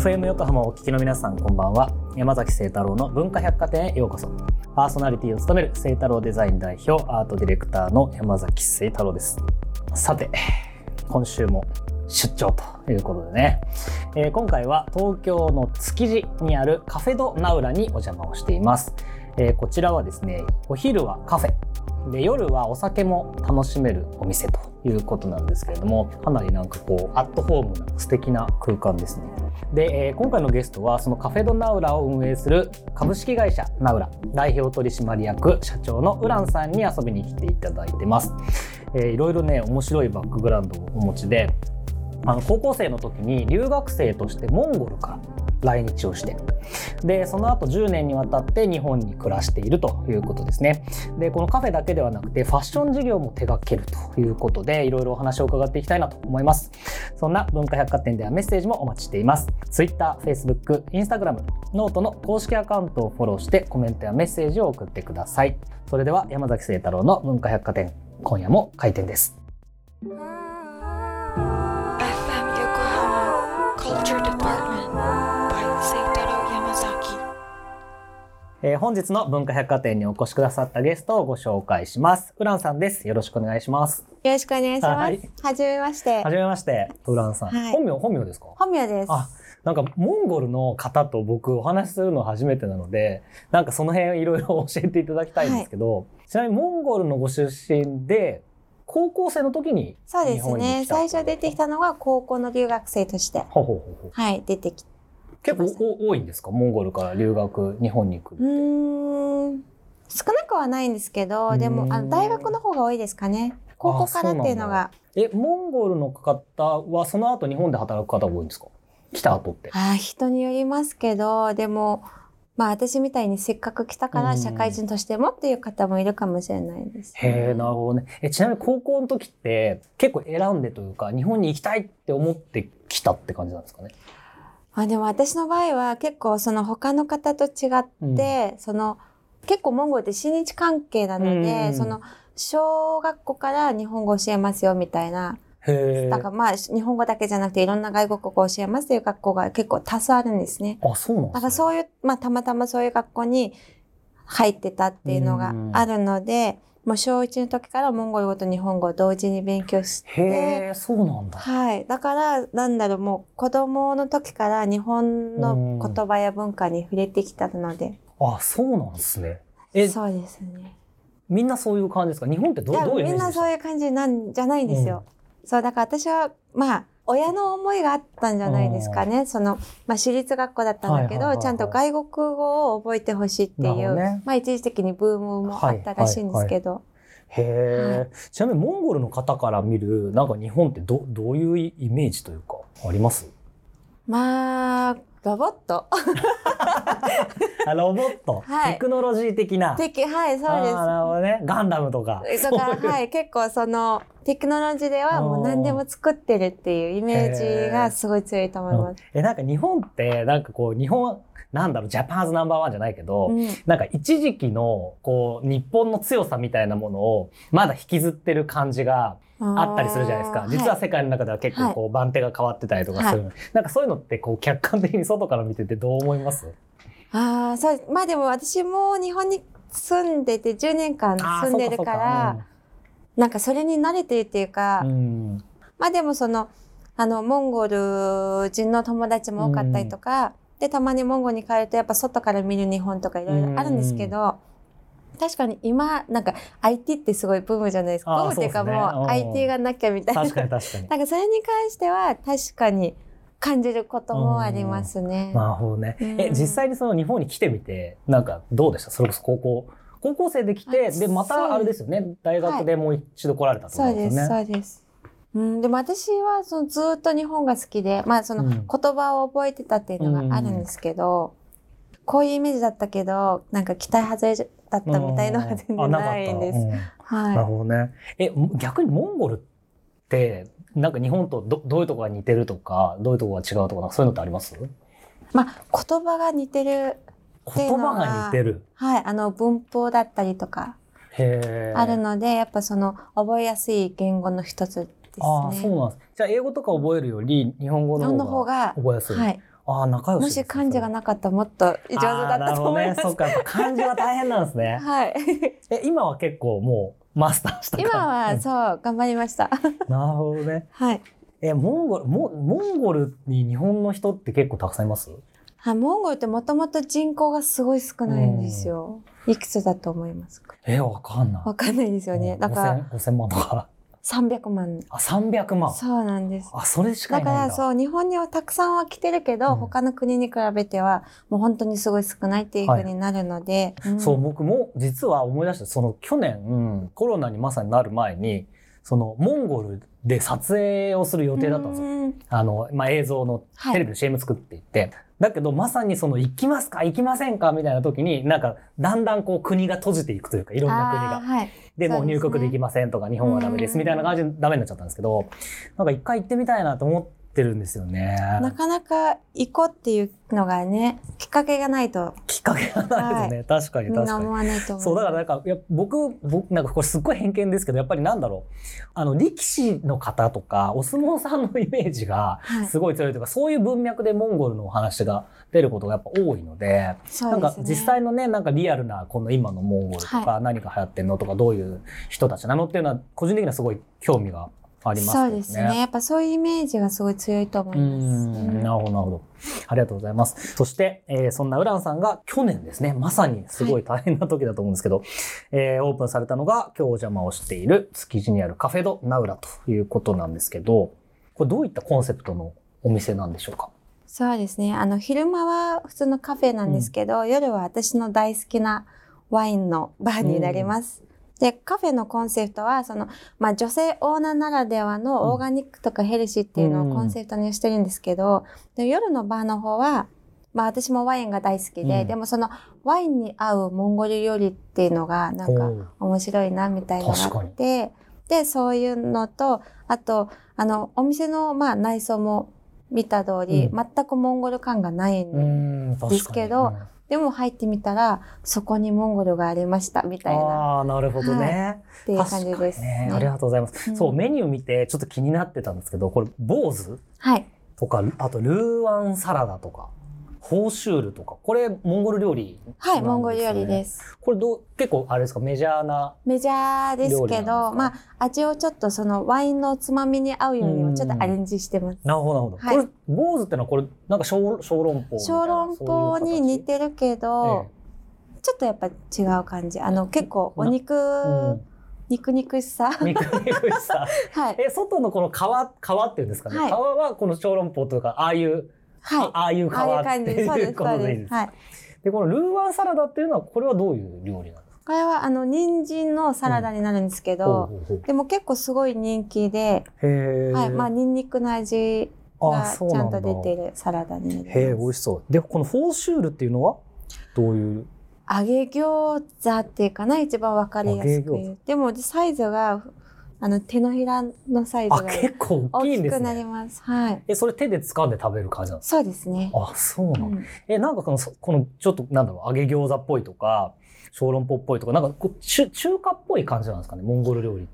FM 横浜をお聞きの皆さんこんばんは。山崎聖太郎の文化百貨店へようこそ。パーソナリティを務める聖太郎デザイン代表アートディレクターの山崎聖太郎です。さて今週も出張ということでね、えー今回は東京の築地にあるカフェドナウラにお邪魔をしています、えーこちらはですねお昼はカフェ。で夜はお酒も楽しめるお店ということなんですけれどもかなりなんかこうアットホームな素敵な空間ですね。で、えー今回のゲストはそのカフェドナウラを運営する株式会社ナウラ代表取締役社長のウランさんに遊びに来ていただいてます、えーいろいろね面白いバックグラウンドをお持ちであの高校生の時に留学生としてモンゴルから来日をして。でその後10年にわたって日本に暮らしているということですね。でこのカフェだけではなくてファッション事業も手掛けるということでいろいろお話を伺っていきたいなと思います。そんな文化百貨店ではメッセージもお待ちしています。Twitter、Facebook、Instagram、 note の公式アカウントをフォローしてコメントやメッセージを送ってください。それでは山崎聖太郎の文化百貨店今夜も開店です。えー本日の文化百貨店にお越しくださったゲストをご紹介します。ウランさんです。よろしくお願いします。よろしくお願いします。ははいじめましては。じめまして、ウランさん。はい本名、本名ですか？本名です。あ、なんかモンゴルの方と僕お話しするの初めてなので、なんかその辺いろいろ教えていただきたいんですけど、ちなみにモンゴルのご出身で、高校生の時にそうですね。最初出てきたのが高校の留学生として、ほうほうほうほうはい、出てき結構お多いんですか？モンゴルから留学、日本に行く。うーん、少なくはないんですけど、でも、あの、大学の方が多いですかね。高校からっていうのが。え、モンゴルの方はその後日本で働く方が多いんですか？来た後って。あー人によりますけど、でも、まあ私みたいにせっかく来たかうんら社会人としてもっていう方もいるかもしれないです、へえ、なるほどね。え、ちなみに高校の時って結構選んでというか、日本に行きたいって思って来たって感じなんですかね？まあでも私の場合は結構その他の方と違って、その結構モンゴルって親日関係なので、うんその小学校から日本語教えますよみたいな。だからまあ日本語だけじゃなくていろんな外国語を教えますという学校が結構多数あるんですね。あ、そうなんだからそういう、まあたまたまそういう学校に入ってたっていうのがあるので、もう小1の時からモンゴル語と日本語を同時に勉強して、へえ、そうなんだ。はい。だから、なんだろう、もう子供の時から日本の言葉や文化に触れてきたので。あ、そうなんですね。え、そうですね。みんなそういう感じですか？日本ってどういうイメみんなージですか？そういう感じなんじゃないんですよ。そう、だから私は、まあ、親の思いがあったんじゃないですかね。その、まあ、私立学校だったんだけど、はいはいはいはい。ちゃんと外国語を覚えてほしいっていう、ね。まあ、一時的にブームもあったらしいんですけど。へえ、はちなみにモンゴルの方から見る、なんか日本ってどどういうイメージというか、あります？まあ、ロボット。あロボット、はいテクノロジー的な。的、はい、そうです。なるほどね。ガンダムとか。だから、はい、結構その、テクノロジーではもう何でも作ってるっていうイメージがすごい強いと思います。え、なんか日本って、なんかこう、日本、なんだろう、ジャパンズナンバーワンじゃないけど、うん。なんか一時期の、こう、日本の強さみたいなものを、まだ引きずってる感じがあったりするじゃないですか。実は世界の中では結構こう、番手が変わってたりとかするの、なんかそういうのって、こう、客観的に外から見ててどう思います？ああ、そう、まあでも私も日本に住んでて10年間住んでるから、なんかそれに慣れてるっていうか、そうかうん。まあでもその、あの、モンゴル人の友達も多かったりとか、で、たまにモンゴルに帰るとやっぱ外から見る日本とかいろいろあるんですけど、確かに今、なんか IT ってすごいブームじゃないですか。ブームっていうかもううん IT がなきゃみたいな。確かに確かに。なんかそれに関しては確かに感じることもありますね。なるほどね。うんえ、実際にその日本に来てみて、なんかどうでした？それこそ高校。高校生で来て、あで、またあれですよね。大学でもう一度来られたってこそうです、とですよね。そうです。うん、でも私はそのずっと日本が好きで、まあそのうん言葉を覚えてたっていうのがあるんですけど、こういうイメージだったけど、なんか期待外れだったみたいのが全然ないんです。うんなるはほどね。え、逆にモンゴルって、なんか日本とどどういうところが似てるとか、どういうところが違うとか、そういうのってあります？い。まあ言葉が似てる。っていう言葉が似てる。はい。あの文法だったりとか。あるので、やっぱその覚えやすい言語の一つですね。ああ、そうなんです。じゃあ英語とか覚えるより日本語の方方がが覚えやすい。はい。ああ、仲良しね。し漢字がなかったらもっと上手だったと思います。ね。そっか、漢字は大変なんですね。はい。え、今は結構もうマスターした今はそう頑張りました。なるほどね。はい。え、モンゴル、モモンゴルに日本の人って結構たくさんいます？はい、モンゴルってもともと人口がすごい少ないんですよ。いくつだと思いますか？え、わかんない。わかんないですよね。だから5000 5000万とか。300万。あ、300万。そうなんです。あ、それしかだかいないんだ。らそう、日本にはたくさんは来てるけど、うん他の国に比べてはもう本当にすごい少ないっていう風になるので。んそう、僕も実は思い出した、その去年、うんコロナにまさになる前に、そのモンゴルで撮影をする予定だったんですよ。うんあの、まあ、映像のはいテレビの CM 作っていって、だけどまさにその行きますか行きませんかみたいな時になんかだんだんこう国が閉じていくというかいろんな国が。はい。でもう入国できませんとか日本はダメですうんみたいな感じでダメになっちゃったんですけどなんか一回行ってみたいなと思ってるんですよね。なかなか行こうっていうのがね、きっかけがないときっかけがないですね、確かに確かにな思。わないと思う。そうだからなんかいや僕僕なんかこれすっごい偏見ですけどやっぱりなんだろうあの力士の方とかお相撲さんのイメージがはいすごい強いというか、そういう文脈でモンゴルのお話が出ることがやっぱ多いのでなんか。実際のねなんかリアルなこの今のモンゴルとか、何が流行ってんのとかどういう人たちなのっていうのは個人的にはすごい興味がありますそう。ですね。やっぱそういうイメージがすごい強いと思ういます。んなるほどなるほど。ありがとうございます。そして、えーそんなウランさんが去年ですね、まさにすごい大変な時だと思うんですけど、えーオープンされたのが今日お邪魔をしている築地にあるカフェドナウラということなんですけど、これどういったコンセプトのお店なんでしょうか？そうですね。あの、昼間は普通のカフェなんですけど、夜は私の大好きなワインのバーになります。で、カフェのコンセプトは、その、まあ、女性オーナーならではのオーガニックとかヘルシーっていうのをコンセプトにしてるんですけど、で夜のバーの方は、まあ、私もワインが大好きで、うん。でもそのワインに合うモンゴル料理っていうのが、なんか面白いなみたいなのがあって、で、そういうのと、あと、あの、お店の、まあ、内装も見た通り、うん。全くモンゴル感がないんで、すけどでも入ってみたら、そこにモンゴルがありました、みたいな、ああー、なるほどね。っていう感じです、確かにね。ありがとうございます。うんそう、メニュー見てちょっと気になってたんですけど、これ、坊主？はい。とか、あとルーワンサラダとか、ホーシュールとか、これモンゴル料理、はい、モンゴル料理で。す。これどう、結構あれですか、メジャーな。メジャーですけど、まあ、味をちょっとそのワインのつまみに合うようにうんもちょっとアレンジしてます。なるほど、なるほど。はいこれ、坊主ってのはこれ、なんか小小籠包。小籠包に似てるけど、ちょっとやっぱ違う感じ。あの、結構お肉、うん肉肉しさ。肉肉しさ。はい。え、外のこの皮、皮っていうんですかね？はい皮はこの小籠包というか、ああいう、はい。あああいう皮。ってそうです、いうこそうで。とでいいですす。はい。で、このルーワンサラダっていうのは、これはどういう料理なんですか？これはあの、人参のサラダになるんですけど、ほうほうほうでも結構すごい人気で。はい。まあ、ニンニクの味あがちゃんと出てるサラダになります。へえ、美味しそう。で、このフォーシュールっていうのはどういう？揚げ餃子っていうかな、一番わかりやすく。でも、サイズが、あの、手のひらのサイズあ、が結構大大きいんですきくなりね。ます。はい。え、それ手で掴んで食べる感じなんですそうですね。かあ、そうなの、うん。え、なんかこの、そこの、ちょっと、なんだろう、揚げ餃子っぽいとか、小籠包っぽいとか、なんかこう中、中華っぽい感じなんですかね、モンゴル料理。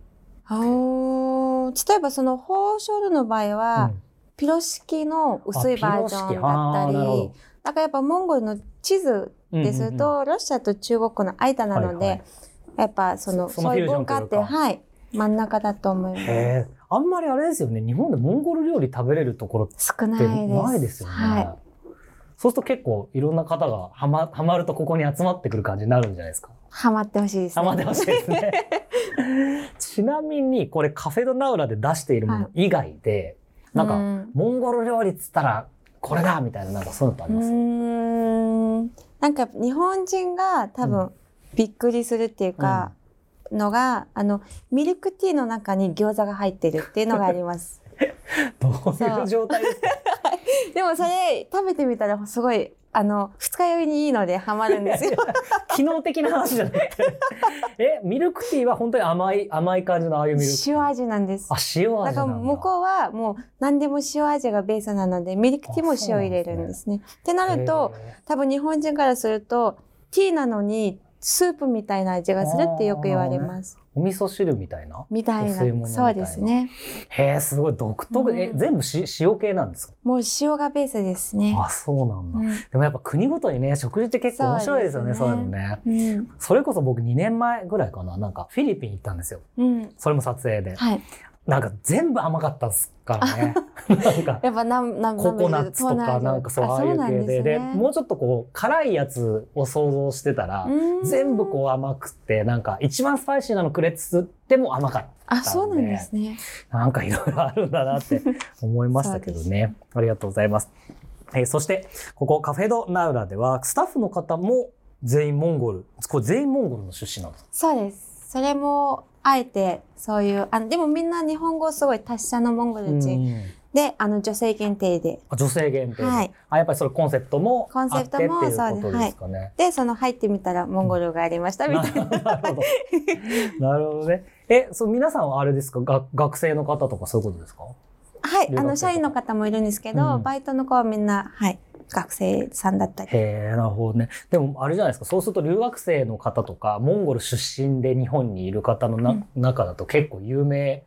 あー例えばその、ホーショルの場合は、うん。ピロ式の薄いバージョンだったりど、だからやっぱモンゴルの地図ですと、ロシアと中国の間なので、はいはいやっぱその、そういう文化って、はい、真ん中だと思います。あんまりあれですよね、日本でモンゴル料理食べれるところっ少ないてです。ないですよね。はい。そうすると結構いろんな方がはまはまるとここに集まってくる感じになるんじゃないですか。ハマってほしいですね。ハマってほしいですね。ちなみにこれカフェドナウラで出しているもの以外で、なんか、うんモンゴル料理っつったらこれだみたいななんかそういうのってありうます、ーんなんか日本人が多う分びっくりするっていうか、のが、あの、ミルクティーの中に餃子が入ってるっていうのがあります。どういう状態ですか？でもそれ食べてみたらすごい、あの、二日酔いにいいのでハマるんですよ。機能的な話じゃなくて。え、ミルクティーは本当に甘い、甘い感じのああいうミルク？塩味なんです。あ、塩味なんだ。だから向こうはもう何でも塩味がベースなので、ミルクティーも塩入れるんですね。ってなると、多分日本人からすると、ティーなのにスープみたいな味がするってよく言われます。へー。お味噌汁みたいな？みたいな。な。そうですね。へえすごい独特、うん。え全部し塩系なんですか？もう塩がベースですね。あそうなんだ、うん。でもやっぱ国ごとにね食事って結構面白いですよねそうね。いうのね。うん。それこそ僕2年前ぐらいかな。なんかフィリピン行ったんですよ。うん。それも撮影で。はいなんか全部甘かったっすからね。なんかやっぱなんなんココナッツとかなんかそうああいう系で。でもうちょっとこう辛いやつを想像してたら、全部こう甘くてなんか一番スパイシーなのくれっつっても甘かったあそうなんですね。なんかいろいろあるんだなって思いましたけどね。ありがとうございます。えーそして、ここカフェドナウラでは、スタッフの方も全員モンゴル。これ全員モンゴルの出身なんですか？そうです。それもあえてそういうあのでもみんな日本語すごい達者のモンゴル人、うんであの女性限定で。あ女性限定で、はい。あやっぱりそれコンセプトもコンセプトもあってっていうですかね。でその入ってみたらモンゴルがありましたみたいな。なるほど。なるほどね。え、そう皆さんはあれですか？が学生の方とかそういうことですか？はい、あの社員の方もいるんですけど、うん。バイトの子はみんな、はい、学生さんだったり。へえ、なるほどね。でも、あれじゃないですか。そうすると、留学生の方とか、モンゴル出身で日本にいる方のな、うん中だと結構有名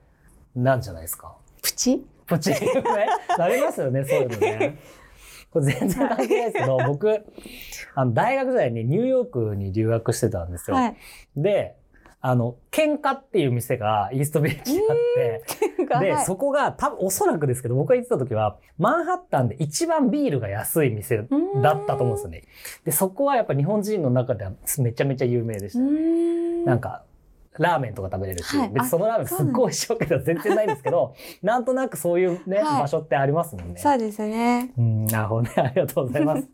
なんじゃないですか。プチ？プチ？有名？なりますよね、そういうのね。これ全然関係ないですけど、僕、あの、大学時代にニューヨークに留学してたんですよ。はい。で、あの、喧嘩っていう店がイーストビレッジにあって、で、はいそこが多分おそらくですけど、僕が行ってた時は、マンハッタンで一番ビールが安い店だったと思うんですよね。で、そこはやっぱ日本人の中ではめちゃめちゃ有名でした。うーん。なんか、ラーメンとか食べれるし、はい別にそのラーメンすっごい美味しいわけでは全然ないんですけど、なんとなくそういうね、はい場所ってありますもんね。そうですね。うん、なるほどね。ありがとうございます。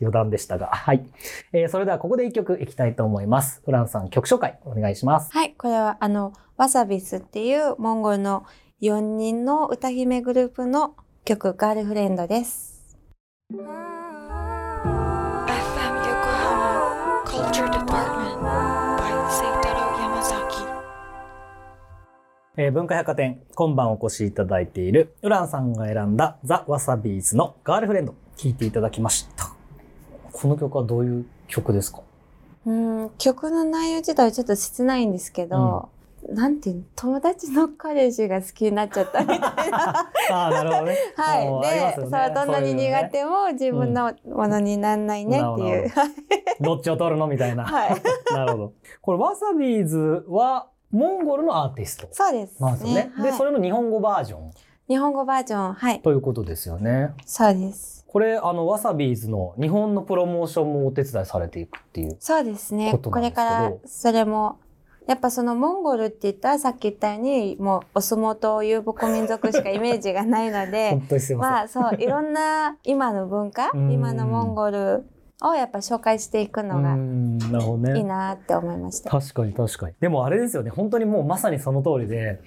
余談でしたが。はい。えーそれではここで一曲いきたいと思います。フランさん曲紹介お願いします。はい、これはあの、ワサビスっていうモンゴルの4人の歌姫グループの曲、ガールフレンドです。えー文化百貨店、今晩お越しいただいている、ウランさんが選んだザ・ワサビーズのガールフレンド、聴いていただきました。この曲はどういう曲ですか？うん、曲の内容自体はちょっと切ないんですけど、なんていうの、友達の彼氏が好きになっちゃったみたいな。ああ、なるほどね。はい。で、よねそう、どんなに苦手も自分のものにならないねっていう。どっちを取るのみたいな。はい。なるほど。これ、ワサビーズは、モンゴルのアーティストそうですなんですよね。で、はいそれの日本語バージョン日本語バージョン、はい。ということですよね。そうです。これ、あの、ワサビーズの日本のプロモーションもお手伝いされていくっていう。そうですね。これから、それも、やっぱそのモンゴルって言ったらさっき言ったように、もうお相撲と遊牧民族しかイメージがないので まあそう、いろんな今の文化、うん今のモンゴルをやっぱ紹介していくのうが。いいなって思いました。確かに確かに。でもあれですよね。本当にもうまさにその通りで、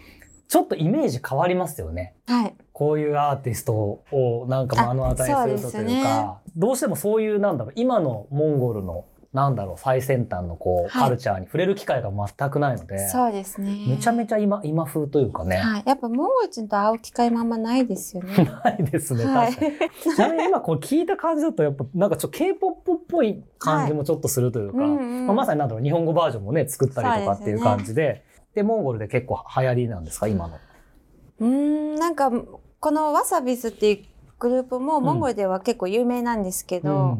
ちょっとイメージ変わりますよね。はい。こういうアーティストをなんか目の当たりにするとというあそうですか、どうしてもそういうなんだろう、今のモンゴルのなんだろう、最先端のこう、はいカルチャーに触れる機会が全くないので、そうですね。めちゃめちゃ今、今風というかね、はい。やっぱモンゴル人と会う機会もあんまないですよね。ないですね、はい確かに。ちなみに今こう聞いた感じだとやっぱなんかちょっと K-POP っぽい感じもちょっとするというか、うんうんまあ、まさになんだろう日本語バージョンもね作ったりとかっていう感じででモンゴルで結構流行りなんですか今の？うーん、なんか、このワサビスっていうグループもモンゴルでは結構有名なんですけど、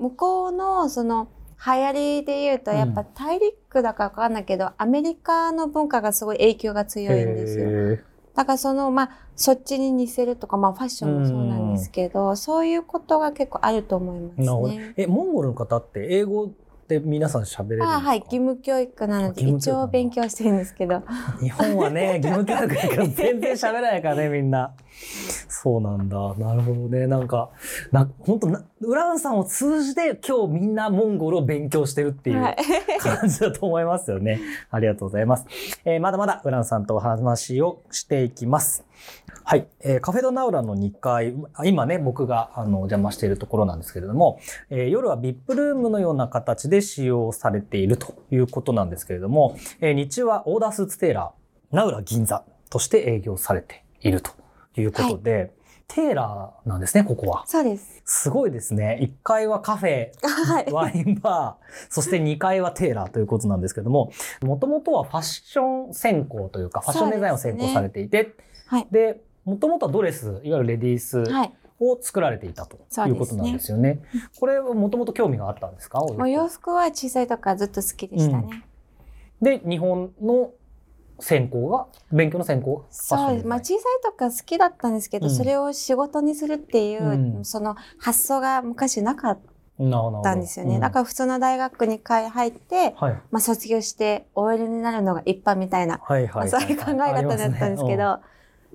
向こうのその流行りで言うとやっぱ大陸だかわかんないけど、アメリカの文化がすごい影響が強いんですよ。へだからそのまあそっちに似せるとかまあファッションもそうなんですけど、そういうことが結構あると思いますーなるほどね。えモンゴルの方って英語って皆さん喋れるんですか？あはい、義務教育なので一応勉強してるんですけど。日本はね義務教育だから全然喋らないからねみんな。そうなんだなるほどねなんかな本当なウランさんを通じて今日みんなモンゴルを勉強してるっていう。はい。感じだと思いますよね。ありがとうございます。えーまだまだウランさんとお話をしていきます。はい。えーカフェドナウラの2階、あ今ね、僕があのお邪魔しているところなんですけれども、えー夜は VIP ルームのような形で使用されているということなんですけれども、えー日中はオーダースーツテーラー、ナウラ銀座として営業されているということで、テーラーなんですね、ここは。そうです。すごいですね。1階はカフェ、はい。ワインバー、そして2階はテーラーということなんですけども、もともとはファッション専攻というか、ファッションデザインを専攻されていて、はい。で、もともとはドレス、いわゆるレディースはい。を作られていたということなんですよね。これはもともと興味があったんですか？もう洋服は小さい時からずっと好きでしたね。で、日本の専攻が、勉強の専攻そうです。まあ小さい時から好きだったんですけど、うん。それを仕事にするっていう、うん。その発想が昔なかったんですよね。うんだから普通の大学に入って、はい。まあ卒業して OL になるのが一般みたいな、はいはいはい、そういう考え方だったんですけど、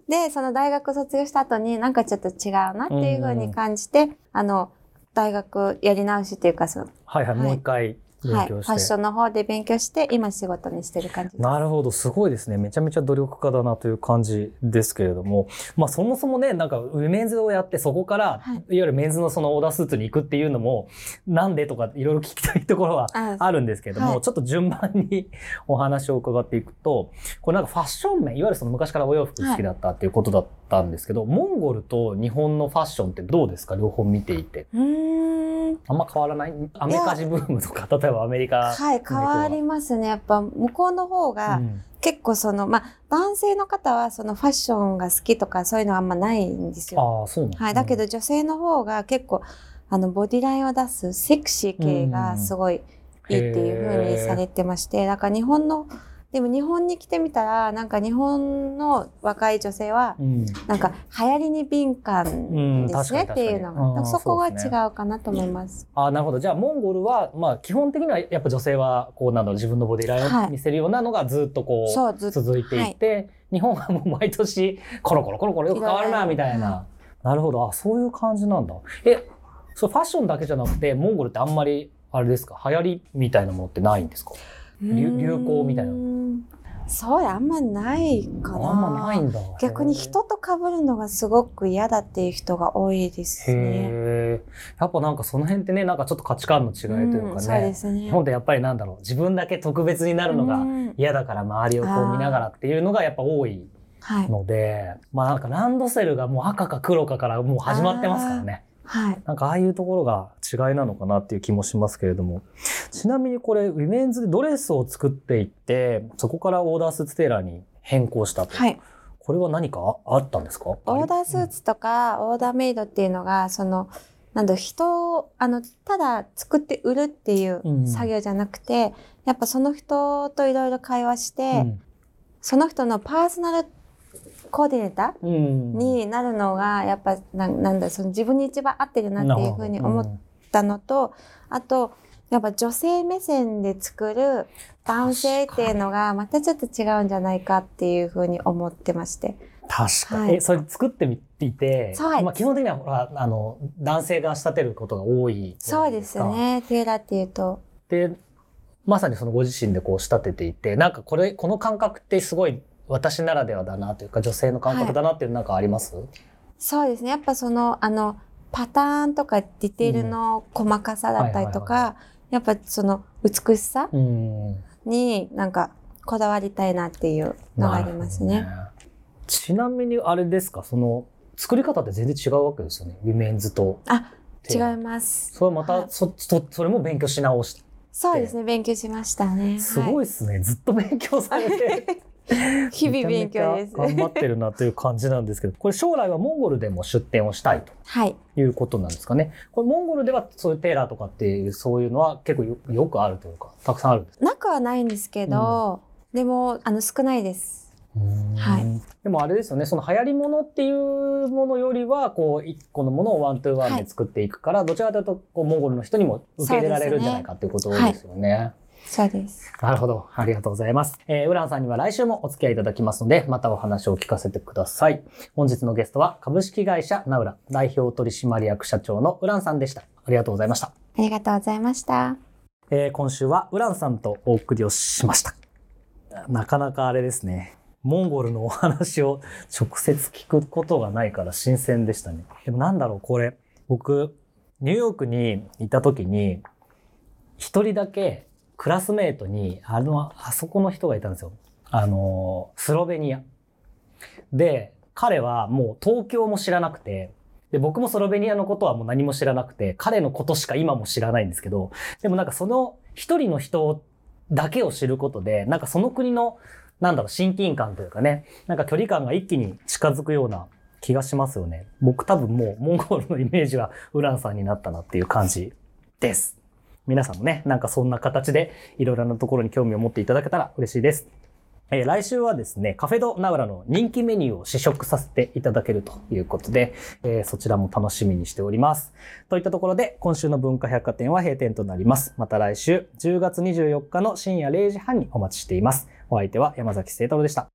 で、その大学卒業した後になんかちょっと違うなっていうふうに感じて、あの、大学やり直しっていうか、その、はいはい、はい。もう一回勉はい、強して。ファッションの方で勉強して、今仕事にしてる感じ。なるほど、すごいですね。めちゃめちゃ努力家だなという感じですけれども、まあそもそもね、なんかウメンズをやってそこから、はいい、わゆるメンズのそのオーダースーツに行くっていうのも、なんでとかいろいろ聞きたいところはああるんですけれども、はいちょっと順番にお話を伺っていくと、これなんかファッション面、いわゆるその昔からお洋服好きだったっていうことだったんですけど、モンゴルと日本のファッションってどうですか？両方見ていて。うーん。あんま変わらない？アメカジブームとか、例えばアメリカ。はい、変わりますね。やっぱ向こうの方がうん結構その、まあ男性の方はそのファッションが好きとかそういうのはあんまないんですよ。ああ、そうなんねはい、だけど女性の方が結構あのボディラインを出すセクシー系がすごいいいっていう風にされてまして、だから日本の、でも日本に来てみたら、なんか日本の若い女性は、うんなんか流行りに敏感ですねっていうのが、そこがうんそうですね違うかなと思います。あなるほど。じゃあ、モンゴルは、まあ、基本的にはやっぱ女性は、こう、なんだろう、自分のボディライン見せるようなのがずっとこう、そう、ずっと。続いていて、日本はもう毎年、コロコロコロコロよく変わるな、みたいな。なるほど。あ、そういう感じなんだ。え、そう、ファッションだけじゃなくて、モンゴルってあんまり、あれですか、流行りみたいなものってないんですか？流流行みたいなそうや、あんまないかな。あんまないんだ。逆に人と被るのがすごく嫌だっていう人が多いですへね。え。やっぱなんかその辺ってね、なんかちょっと価値観の違いというかんそうでね。すね。日本ってやっぱりなんだろう、自分だけ特別になるのがうん嫌だから周りをこう見ながらっていうのがやっぱ多いはい。ので、まあなんかランドセルがもう赤か黒かからもう始まってますからね。はい。なんかああいうところが違いなのかなっていう気もしますけれども。ちなみにこれ、ウィメンズでドレスを作っていって、そこからオーダースーツテーラーに変更したと。はい。これは何かあったんですか？オーダースーツとか、オーダーメイドっていうのが、その、なんだ人を、あの、ただ作って売るっていううん作業じゃなくて、やっぱその人といろいろ会話して、うん。その人のパーソナルコーディネーターうん。になるのが、やっぱな、なんだ、その自分に一番合ってるなっていうふうに思ったのと、あと、やっぱ女性目線で作る男性っていうのがまたちょっと違うんじゃないかっていうふうに思ってまして。確かに。はいえ、それ作ってみていて、まあ基本的にはほら、あの、男性が仕立てることが多いそうですね。テーラーっていうと。で、まさにそのご自身でこう仕立てていて、なんかこれ、この感覚ってすごい私ならではだなというか、女性の感覚だなっていうのなんかあります、そうですね。やっぱその、あの、パターンとかディテールの細かさだったりとか、やっぱその美しさうん。になんかこだわりたいなっていうのがありますね。ねちなみにあれですか、その、作り方って全然違うわけですよね？ウィメンズと。あ、違います。それまはいた、そ、そ、それも勉強し直しそうですね。勉強しましたね。すごいですね。ずっと勉強されて。日々勉強です頑張ってるなという感じなんですけど、これ将来はモンゴルでも出店をしたいとはい。いうことなんですかね。これモンゴルではそういうテーラーとかっていう、そういうのは結構よよくあるというか、たくさんあるんですなくはないんですけど、でも、あの、少ないです。はいでもあれですよね、その流行り物っていうものよりは、こう、一個のものをワントゥーワンで作っていくから、どちらかというと、こう、モンゴルの人にも受け入れられるんじゃないかっていうことですよね。そうです。なるほど。ありがとうございます。えー、ウランさんには来週もお付き合いいただきますので、またお話を聞かせてください。本日のゲストは、株式会社ナウラ代表取締役社長のウランさんでした。ありがとうございました。ありがとうございました。えー今週はウランさんとお送りをしました。なかなかあれですね。モンゴルのお話を 直接聞くことがないから新鮮でしたね。でもなんだろう、これ。僕、ニューヨークにいた時に、一人だけクラスメートに、あの、あそこの人がいたんですよ。あの、スロベニア。で、彼はもう東京も知らなくて、で、僕もスロベニアのことはもう何も知らなくて、彼のことしか今も知らないんですけど、でもなんかその一人の人だけを知ることで、なんかその国の、なんだろう、親近感というかね、なんか距離感が一気に近づくような気がしますよね。僕多分もうモンゴルのイメージはウランさんになったなっていう感じです。皆さんもね、なんかそんな形でいろいろなところに興味を持っていただけたら嬉しいです。えー来週はですね、カフェドナウラの人気メニューを試食させていただけるということで、えーそちらも楽しみにしております。といったところで、今週の文化百貨店は閉店となります。また来週、10月24日の深夜0時半にお待ちしています。お相手は山崎聖太郎でした。